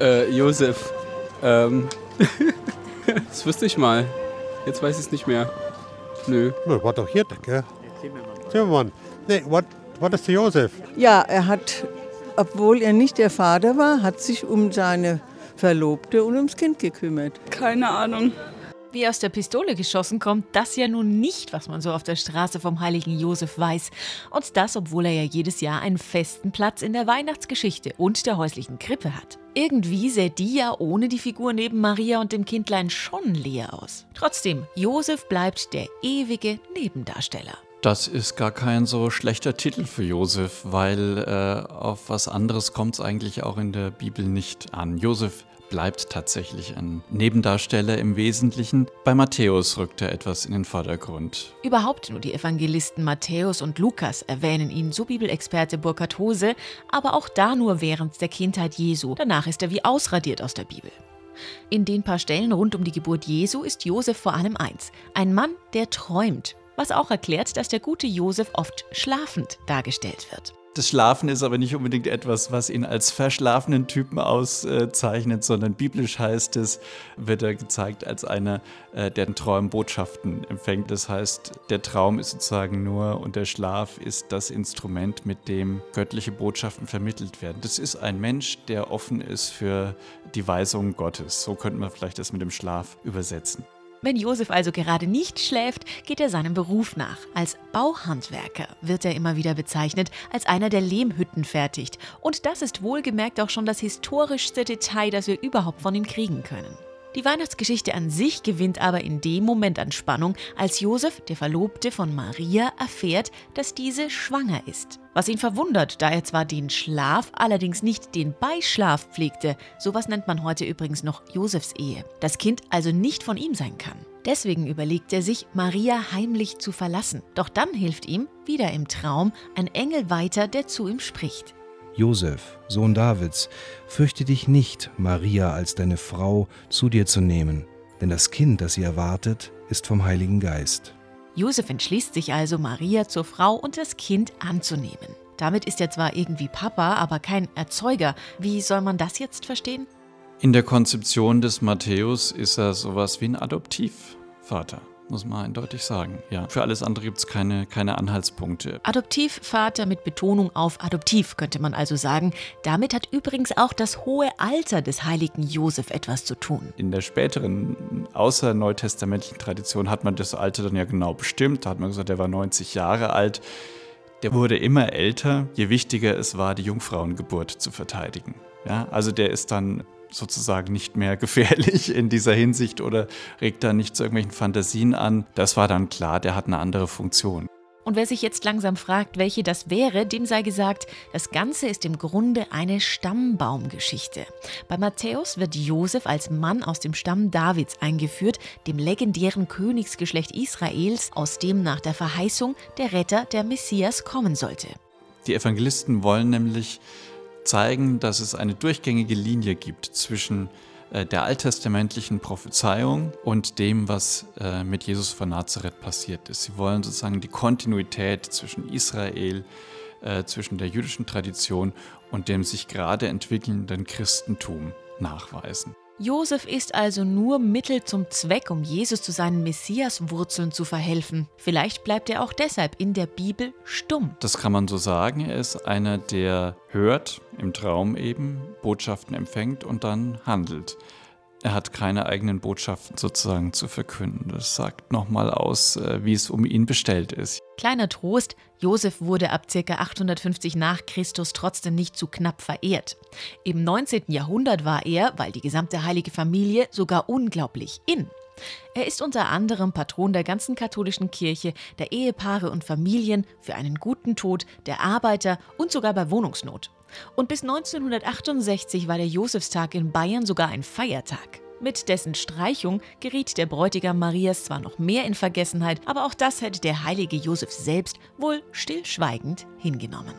Äh, Josef. Ähm. das wüsste ich mal. Jetzt weiß ich es nicht mehr. Nö. Na, war doch hier, gell? Zimmermann. Nee, what ist der Josef? Ja, er hat, obwohl er nicht der Vater war, hat sich um seine Verlobte und ums Kind gekümmert. Keine Ahnung. Wie aus der Pistole geschossen kommt das ja nun nicht, was man so auf der Straße vom heiligen Josef weiß. Und das, obwohl er ja jedes Jahr einen festen Platz in der Weihnachtsgeschichte und der häuslichen Krippe hat. Irgendwie sähe die ja ohne die Figur neben Maria und dem Kindlein schon leer aus. Trotzdem, Josef bleibt der ewige Nebendarsteller. Das ist gar kein so schlechter Titel für Josef, weil äh, auf was anderes kommt es eigentlich auch in der Bibel nicht an. Josef bleibt tatsächlich ein Nebendarsteller im Wesentlichen. Bei Matthäus rückt er etwas in den Vordergrund. Überhaupt nur die Evangelisten Matthäus und Lukas erwähnen ihn, so Bibelexperte Burkhard Hose, aber auch da nur während der Kindheit Jesu. Danach ist er wie ausradiert aus der Bibel. In den paar Stellen rund um die Geburt Jesu ist Josef vor allem eins: ein Mann, der träumt was auch erklärt, dass der gute Josef oft schlafend dargestellt wird. Das Schlafen ist aber nicht unbedingt etwas, was ihn als verschlafenen Typen auszeichnet, sondern biblisch heißt es, wird er gezeigt als einer, äh, der den Traum Botschaften empfängt. Das heißt, der Traum ist sozusagen nur und der Schlaf ist das Instrument, mit dem göttliche Botschaften vermittelt werden. Das ist ein Mensch, der offen ist für die Weisungen Gottes. So könnte man vielleicht das mit dem Schlaf übersetzen. Wenn Josef also gerade nicht schläft, geht er seinem Beruf nach. Als Bauhandwerker wird er immer wieder bezeichnet, als einer, der Lehmhütten fertigt. Und das ist wohlgemerkt auch schon das historischste Detail, das wir überhaupt von ihm kriegen können. Die Weihnachtsgeschichte an sich gewinnt aber in dem Moment an Spannung, als Josef, der Verlobte von Maria, erfährt, dass diese schwanger ist. Was ihn verwundert, da er zwar den Schlaf, allerdings nicht den Beischlaf pflegte. Sowas nennt man heute übrigens noch Josefs Ehe. Das Kind also nicht von ihm sein kann. Deswegen überlegt er sich, Maria heimlich zu verlassen. Doch dann hilft ihm, wieder im Traum, ein Engel weiter, der zu ihm spricht. Josef, Sohn Davids, fürchte dich nicht, Maria als deine Frau zu dir zu nehmen, denn das Kind, das sie erwartet, ist vom Heiligen Geist. Josef entschließt sich also, Maria zur Frau und das Kind anzunehmen. Damit ist er zwar irgendwie Papa, aber kein Erzeuger. Wie soll man das jetzt verstehen? In der Konzeption des Matthäus ist er sowas wie ein Adoptivvater muss man eindeutig sagen. Ja, für alles andere gibt es keine, keine Anhaltspunkte. Adoptivvater mit Betonung auf adoptiv, könnte man also sagen. Damit hat übrigens auch das hohe Alter des heiligen Josef etwas zu tun. In der späteren außerneutestamentlichen Tradition hat man das Alter dann ja genau bestimmt. Da hat man gesagt, er war 90 Jahre alt. Der wurde immer älter, je wichtiger es war, die Jungfrauengeburt zu verteidigen. Ja, also der ist dann sozusagen nicht mehr gefährlich in dieser Hinsicht oder regt da nicht zu irgendwelchen Fantasien an. Das war dann klar, der hat eine andere Funktion. Und wer sich jetzt langsam fragt, welche das wäre, dem sei gesagt, das Ganze ist im Grunde eine Stammbaumgeschichte. Bei Matthäus wird Josef als Mann aus dem Stamm Davids eingeführt, dem legendären Königsgeschlecht Israels, aus dem nach der Verheißung der Retter, der Messias, kommen sollte. Die Evangelisten wollen nämlich zeigen, dass es eine durchgängige Linie gibt zwischen äh, der alttestamentlichen Prophezeiung und dem, was äh, mit Jesus von Nazareth passiert ist. Sie wollen sozusagen die Kontinuität zwischen Israel, äh, zwischen der jüdischen Tradition und dem sich gerade entwickelnden Christentum nachweisen. Josef ist also nur Mittel zum Zweck, um Jesus zu seinen Messiaswurzeln zu verhelfen. Vielleicht bleibt er auch deshalb in der Bibel stumm. Das kann man so sagen. Er ist einer, der hört, im Traum eben, Botschaften empfängt und dann handelt. Er hat keine eigenen Botschaften sozusagen zu verkünden. Das sagt nochmal aus, äh, wie es um ihn bestellt ist. Kleiner Trost, Josef wurde ab ca. 850 nach Christus trotzdem nicht zu knapp verehrt. Im 19. Jahrhundert war er, weil die gesamte heilige Familie, sogar unglaublich in. Er ist unter anderem Patron der ganzen katholischen Kirche, der Ehepaare und Familien, für einen guten Tod, der Arbeiter und sogar bei Wohnungsnot. Und bis 1968 war der Josefstag in Bayern sogar ein Feiertag. Mit dessen Streichung geriet der Bräutigam Marias zwar noch mehr in Vergessenheit, aber auch das hätte der heilige Josef selbst wohl stillschweigend hingenommen.